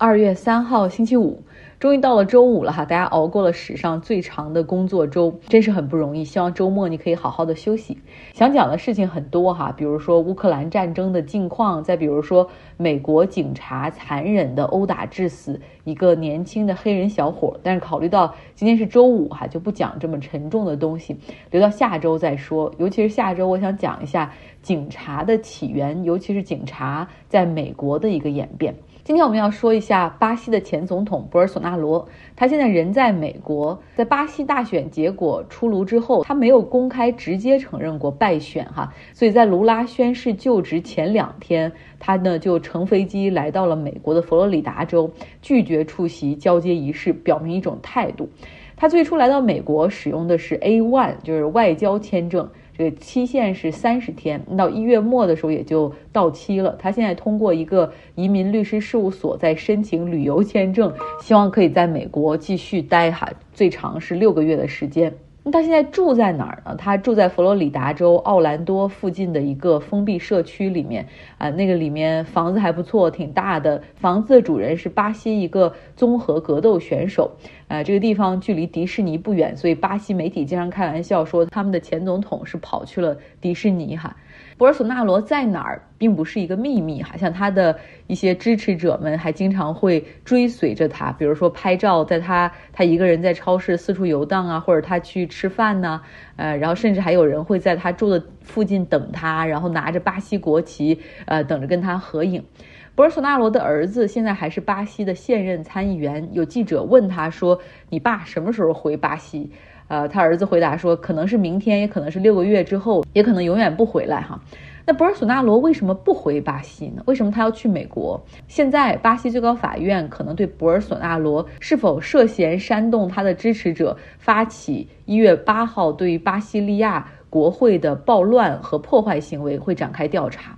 二月三号，星期五。终于到了周五了哈，大家熬过了史上最长的工作周，真是很不容易。希望周末你可以好好的休息。想讲的事情很多哈，比如说乌克兰战争的近况，再比如说美国警察残忍的殴打致死一个年轻的黑人小伙。但是考虑到今天是周五哈，就不讲这么沉重的东西，留到下周再说。尤其是下周，我想讲一下警察的起源，尤其是警察在美国的一个演变。今天我们要说一下巴西的前总统博尔索纳罗，他现在人在美国，在巴西大选结果出炉之后，他没有公开直接承认过败选哈，所以在卢拉宣誓就职前两天，他呢就乘飞机来到了美国的佛罗里达州，拒绝出席交接仪式，表明一种态度。他最初来到美国使用的是 A1，就是外交签证。这个期限是三十天，到一月末的时候也就到期了。他现在通过一个移民律师事务所在申请旅游签证，希望可以在美国继续待哈，最长是六个月的时间。那他现在住在哪儿呢？他住在佛罗里达州奥兰多附近的一个封闭社区里面啊，那个里面房子还不错，挺大的。房子的主人是巴西一个综合格斗选手啊，这个地方距离迪士尼不远，所以巴西媒体经常开玩笑说他们的前总统是跑去了迪士尼哈。博尔索纳罗在哪儿，并不是一个秘密哈，像他的一些支持者们还经常会追随着他，比如说拍照，在他他一个人在超市四处游荡啊，或者他去吃饭呢，呃，然后甚至还有人会在他住的附近等他，然后拿着巴西国旗，呃，等着跟他合影。博尔索纳罗的儿子现在还是巴西的现任参议员，有记者问他说：“你爸什么时候回巴西？”呃，他儿子回答说，可能是明天，也可能是六个月之后，也可能永远不回来哈。那博尔索纳罗为什么不回巴西呢？为什么他要去美国？现在巴西最高法院可能对博尔索纳罗是否涉嫌煽动他的支持者发起一月八号对于巴西利亚国会的暴乱和破坏行为会展开调查。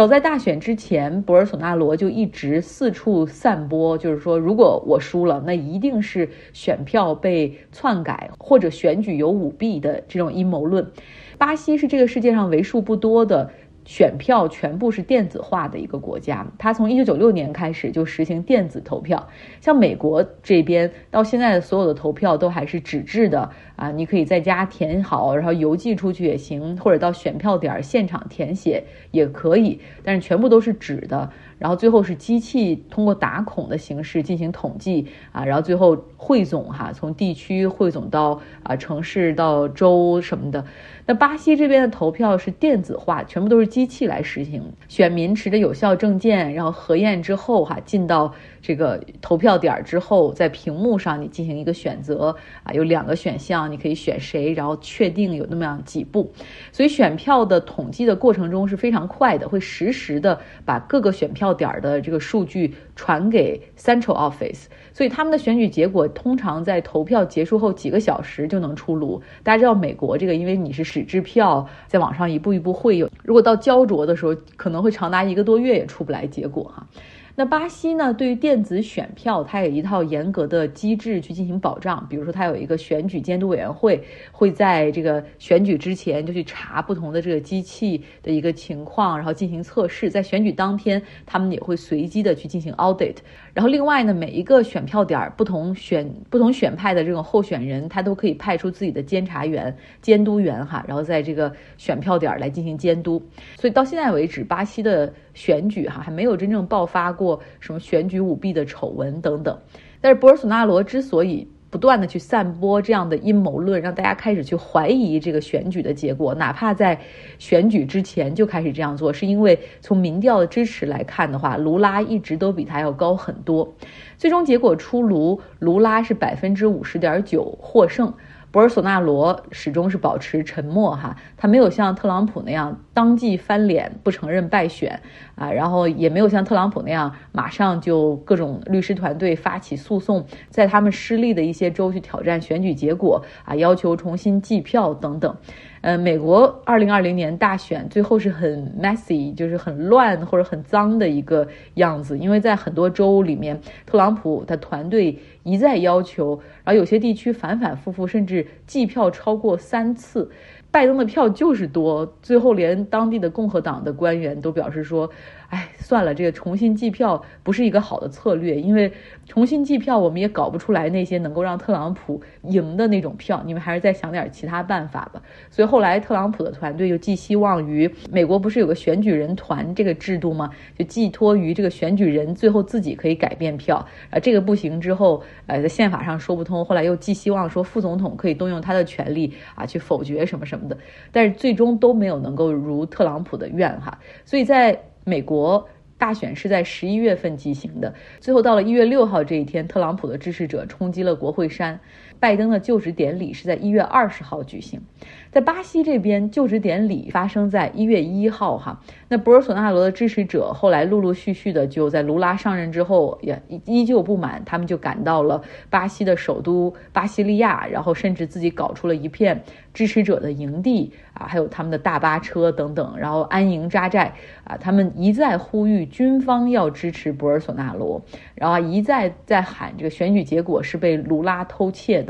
早在大选之前，博尔索纳罗就一直四处散播，就是说，如果我输了，那一定是选票被篡改或者选举有舞弊的这种阴谋论。巴西是这个世界上为数不多的。选票全部是电子化的一个国家，它从一九九六年开始就实行电子投票。像美国这边到现在的所有的投票都还是纸质的啊，你可以在家填好，然后邮寄出去也行，或者到选票点现场填写也可以，但是全部都是纸的。然后最后是机器通过打孔的形式进行统计啊，然后最后汇总哈，从地区汇总到啊城市到州什么的。那巴西这边的投票是电子化，全部都是机器来实行。选民持的有效证件，然后核验之后哈，进到这个投票点之后，在屏幕上你进行一个选择啊，有两个选项，你可以选谁，然后确定有那么样几步。所以选票的统计的过程中是非常快的，会实时的把各个选票点的这个数据传给 Central Office。所以他们的选举结果通常在投票结束后几个小时就能出炉。大家知道美国这个，因为你是纸质票，在网上一步一步会有，如果到焦灼的时候，可能会长达一个多月也出不来结果哈。那巴西呢？对于电子选票，它有一套严格的机制去进行保障。比如说，它有一个选举监督委员会，会在这个选举之前就去查不同的这个机器的一个情况，然后进行测试。在选举当天，他们也会随机的去进行 audit。然后另外呢，每一个选票点，不同选不同选派的这种候选人，他都可以派出自己的监察员、监督员哈，然后在这个选票点来进行监督。所以到现在为止，巴西的选举哈还没有真正爆发过。什么选举舞弊的丑闻等等，但是博尔索纳罗之所以不断的去散播这样的阴谋论，让大家开始去怀疑这个选举的结果，哪怕在选举之前就开始这样做，是因为从民调的支持来看的话，卢拉一直都比他要高很多。最终结果出炉，卢拉是百分之五十点九获胜。博尔索纳罗始终是保持沉默，哈，他没有像特朗普那样当即翻脸不承认败选，啊，然后也没有像特朗普那样马上就各种律师团队发起诉讼，在他们失利的一些州去挑战选举结果，啊，要求重新计票等等。呃，美国二零二零年大选最后是很 messy，就是很乱或者很脏的一个样子，因为在很多州里面，特朗普的团队一再要求，然后有些地区反反复复，甚至计票超过三次，拜登的票就是多，最后连当地的共和党的官员都表示说，哎，算了，这个重新计票不是一个好的策略，因为重新计票我们也搞不出来那些能够让特朗普赢的那种票，你们还是再想点其他办法吧。所以后来特朗普的团队就寄希望于美国，不是有个选举人团这个制度吗？就寄托于这个选举人最后自己可以改变票啊，这个不行之后，呃，在宪法上说不通，后来又寄希望说副总统可以动用他的权利啊去否决什么什么的，但是最终都没有能够如特朗普的愿哈，所以在美国。大选是在十一月份进行的，最后到了一月六号这一天，特朗普的支持者冲击了国会山，拜登的就职典礼是在一月二十号举行。在巴西这边，就职典礼发生在一月一号，哈。那博尔索纳罗的支持者后来陆陆续续的就在卢拉上任之后，也依旧不满，他们就赶到了巴西的首都巴西利亚，然后甚至自己搞出了一片支持者的营地啊，还有他们的大巴车等等，然后安营扎寨啊，他们一再呼吁军方要支持博尔索纳罗，然后一再在喊这个选举结果是被卢拉偷窃的。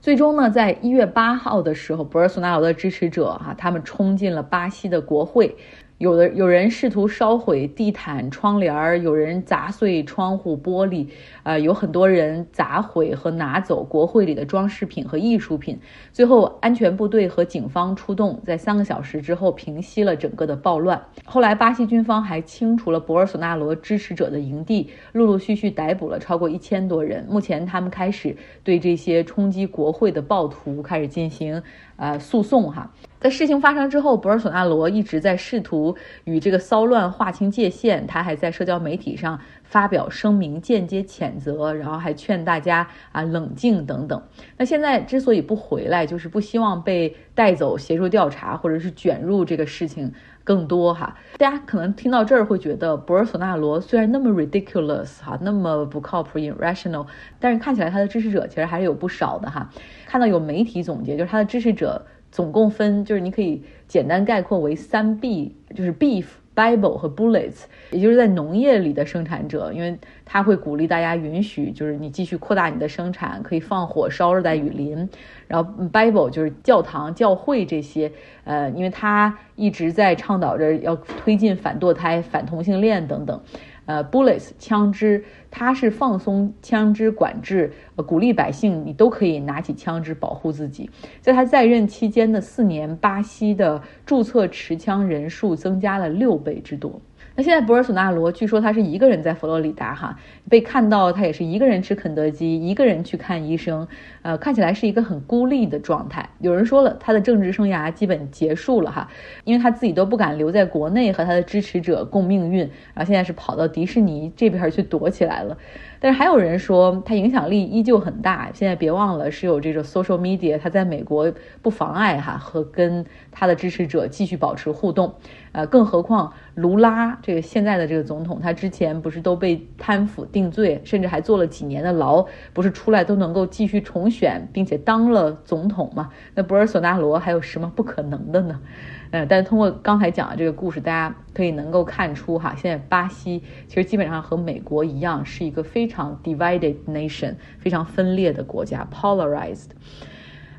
最终呢，在一月八号的时候，博尔索纳罗的支持者哈，他们冲进了巴西的国会。有的有人试图烧毁地毯、窗帘儿，有人砸碎窗户玻璃，呃，有很多人砸毁和拿走国会里的装饰品和艺术品。最后，安全部队和警方出动，在三个小时之后平息了整个的暴乱。后来，巴西军方还清除了博尔索纳罗支持者的营地，陆陆续续逮捕了超过一千多人。目前，他们开始对这些冲击国会的暴徒开始进行呃诉讼哈。在事情发生之后，博尔索纳罗一直在试图与这个骚乱划清界限。他还在社交媒体上发表声明，间接谴责，然后还劝大家啊冷静等等。那现在之所以不回来，就是不希望被带走协助调查，或者是卷入这个事情更多哈。大家可能听到这儿会觉得，博尔索纳罗虽然那么 ridiculous 哈，那么不靠谱 irrational，但是看起来他的支持者其实还是有不少的哈。看到有媒体总结，就是他的支持者。总共分就是你可以简单概括为三 B，就是 Beef、Bible 和 Bullets，也就是在农业里的生产者，因为他会鼓励大家允许，就是你继续扩大你的生产，可以放火烧热带雨林。然后 Bible 就是教堂、教会这些，呃，因为他一直在倡导着要推进反堕胎、反同性恋等等。呃，bullets 枪支，他是放松枪支管制，呃，鼓励百姓你都可以拿起枪支保护自己。在他在任期间的四年，巴西的注册持枪人数增加了六倍之多。那现在博尔索纳罗据说他是一个人在佛罗里达哈，被看到他也是一个人吃肯德基，一个人去看医生，呃，看起来是一个很孤立的状态。有人说了，他的政治生涯基本结束了哈，因为他自己都不敢留在国内和他的支持者共命运，然后现在是跑到迪士尼这边去躲起来了。但是还有人说他影响力依旧很大。现在别忘了是有这个 social media，他在美国不妨碍哈和跟他的支持者继续保持互动。呃，更何况卢拉这个现在的这个总统，他之前不是都被贪腐定罪，甚至还坐了几年的牢，不是出来都能够继续重选，并且当了总统吗？那博尔索纳罗还有什么不可能的呢？呃，但是通过刚才讲的这个故事，大家可以能够看出哈，现在巴西其实基本上和美国一样，是一个非常 divided nation，非常分裂的国家，polarized。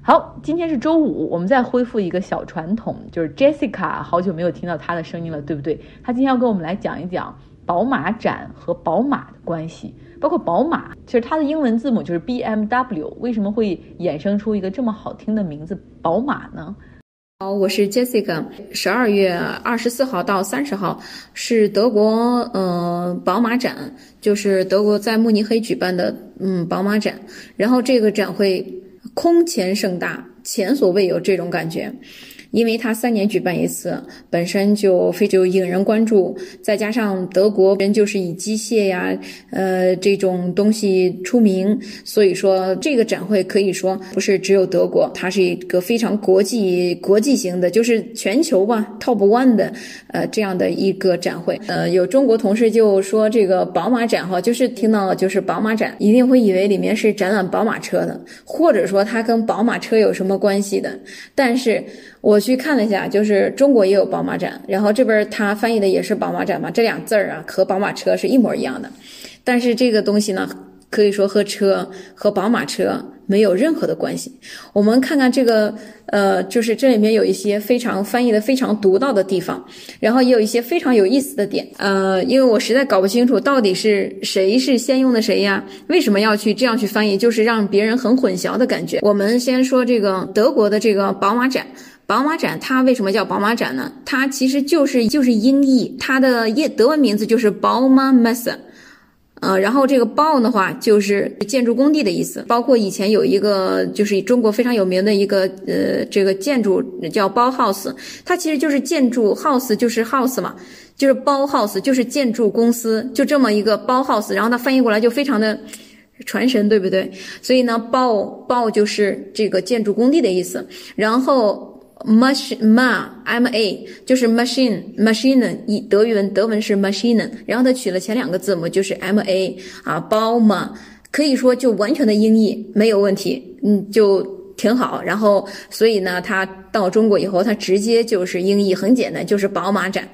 好，今天是周五，我们再恢复一个小传统，就是 Jessica，好久没有听到她的声音了，对不对？她今天要跟我们来讲一讲宝马展和宝马的关系，包括宝马，其实它的英文字母就是 BMW，为什么会衍生出一个这么好听的名字宝马呢？好，我是 Jessica。十二月二十四号到三十号是德国嗯宝马展，就是德国在慕尼黑举办的嗯宝马展。然后这个展会空前盛大，前所未有这种感觉。因为它三年举办一次，本身就非常引人关注，再加上德国人就是以机械呀，呃这种东西出名，所以说这个展会可以说不是只有德国，它是一个非常国际国际型的，就是全球吧 top one 的呃这样的一个展会。呃，有中国同事就说这个宝马展哈，就是听到就是宝马展，一定会以为里面是展览宝马车的，或者说它跟宝马车有什么关系的，但是。我去看了一下，就是中国也有宝马展，然后这边他翻译的也是宝马展嘛，这俩字儿啊和宝马车是一模一样的，但是这个东西呢。可以说和车和宝马车没有任何的关系。我们看看这个，呃，就是这里面有一些非常翻译的非常独到的地方，然后也有一些非常有意思的点。呃，因为我实在搞不清楚到底是谁是先用的谁呀？为什么要去这样去翻译？就是让别人很混淆的感觉。我们先说这个德国的这个宝马展。宝马展它为什么叫宝马展呢？它其实就是就是音译，它的业德文名字就是 Baumesse，呃，然后这个 Bau 的话就是建筑工地的意思。包括以前有一个就是中国非常有名的一个呃这个建筑叫 Bauhaus，它其实就是建筑 house 就是 house 嘛，就是 Bauhaus 就是建筑公司，就这么一个 Bauhaus，然后它翻译过来就非常的传神，对不对？所以呢，Bau bu 就是这个建筑工地的意思，然后。Machine ma m a 就是 machine machine 以德语文德文是 machine，然后它取了前两个字母就是 m a 啊包嘛，可以说就完全的音译没有问题，嗯就挺好。然后所以呢，他到中国以后，他直接就是英译很简单，就是宝马展。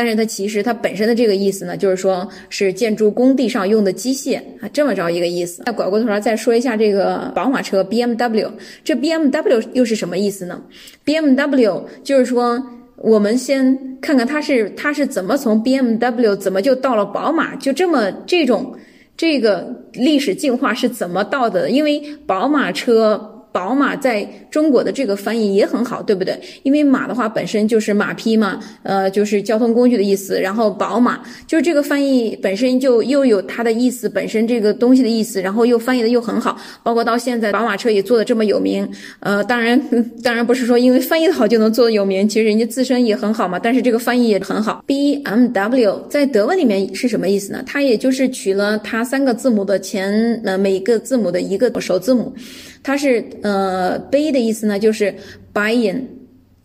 但是它其实它本身的这个意思呢，就是说是建筑工地上用的机械啊，这么着一个意思。那拐过头来再说一下这个宝马车 BMW，这 BMW 又是什么意思呢？BMW 就是说，我们先看看它是它是怎么从 BMW 怎么就到了宝马，就这么这种这个历史进化是怎么到的？因为宝马车。宝马在中国的这个翻译也很好，对不对？因为马的话本身就是马匹嘛，呃，就是交通工具的意思。然后宝马就是这个翻译本身就又有它的意思，本身这个东西的意思，然后又翻译的又很好。包括到现在，宝马车也做的这么有名。呃，当然，当然不是说因为翻译的好就能做的有名，其实人家自身也很好嘛。但是这个翻译也很好。B M W 在德文里面是什么意思呢？它也就是取了它三个字母的前呃每个字母的一个首字母。它是呃，B 的意思呢，就是 Bayern，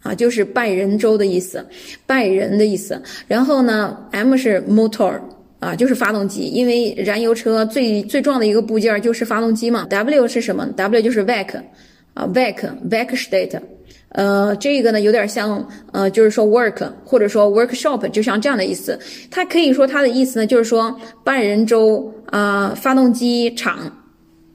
啊，就是拜仁州的意思，拜仁的意思。然后呢，M 是 motor，啊，就是发动机，因为燃油车最最重要的一个部件就是发动机嘛。W 是什么？W 就是 v e c 啊 v e c v e c s t a t e 呃，这个呢有点像呃，就是说 work 或者说 workshop，就像这样的意思。它可以说它的意思呢，就是说拜仁州啊发动机厂。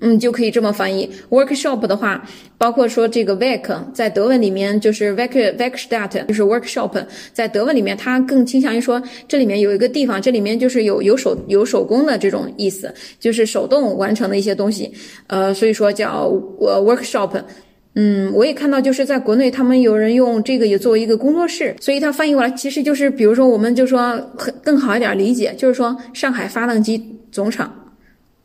嗯，就可以这么翻译。workshop 的话，包括说这个 werk，在德文里面就是 werk werkstatt，就是 workshop。在德文里面，它更倾向于说这里面有一个地方，这里面就是有有手有手工的这种意思，就是手动完成的一些东西。呃，所以说叫呃 workshop。嗯，我也看到就是在国内，他们有人用这个也作为一个工作室，所以它翻译过来其实就是，比如说我们就说很更好一点理解，就是说上海发动机总厂。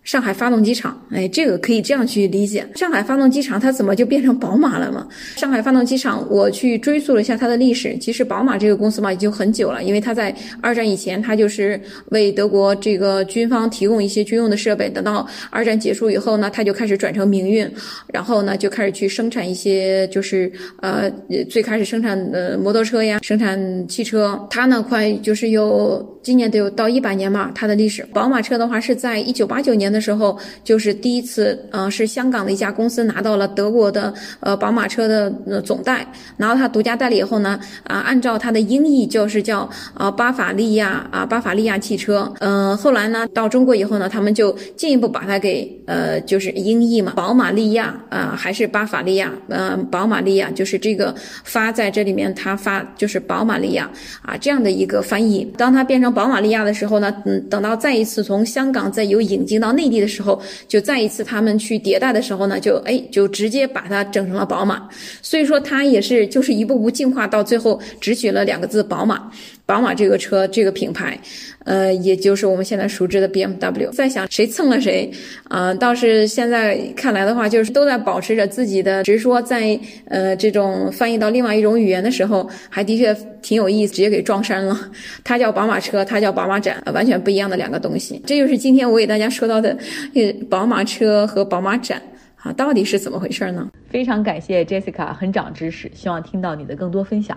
上海发动机厂，哎，这个可以这样去理解。上海发动机厂它怎么就变成宝马了嘛？上海发动机厂，我去追溯了一下它的历史。其实宝马这个公司嘛，已经很久了，因为它在二战以前，它就是为德国这个军方提供一些军用的设备。等到二战结束以后呢，它就开始转成民运，然后呢，就开始去生产一些，就是呃，最开始生产呃摩托车呀，生产汽车。它呢，快就是有今年得有到一百年嘛，它的历史。宝马车的话是在一九八九年。的时候，就是第一次，呃，是香港的一家公司拿到了德国的呃宝马车的呃总代，然后他独家代理以后呢，啊，按照它的音译就是叫啊巴伐利亚啊巴伐利亚汽车，嗯，后来呢到中国以后呢，他们就进一步把它给呃就是音译嘛，宝马利亚啊还是巴伐利亚，嗯，宝马利亚就是这个发在这里面，它发就是宝马利亚啊这样的一个翻译。当它变成宝马利亚的时候呢，嗯，等到再一次从香港再有引进到内。弟弟的时候，就再一次他们去迭代的时候呢，就哎，就直接把它整成了宝马。所以说，它也是就是一步步进化，到最后只取了两个字“宝马”。宝马这个车这个品牌，呃，也就是我们现在熟知的 BMW。在想谁蹭了谁，啊，倒是现在看来的话，就是都在保持着自己的，只是说在呃这种翻译到另外一种语言的时候，还的确挺有意思，直接给撞衫了。它叫宝马车，它叫宝马展，完全不一样的两个东西。这就是今天我给大家说到的，呃，宝马车和宝马展啊，到底是怎么回事呢？非常感谢 Jessica，很长知识，希望听到你的更多分享。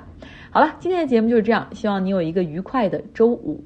好了，今天的节目就是这样，希望你有一个愉快的周五。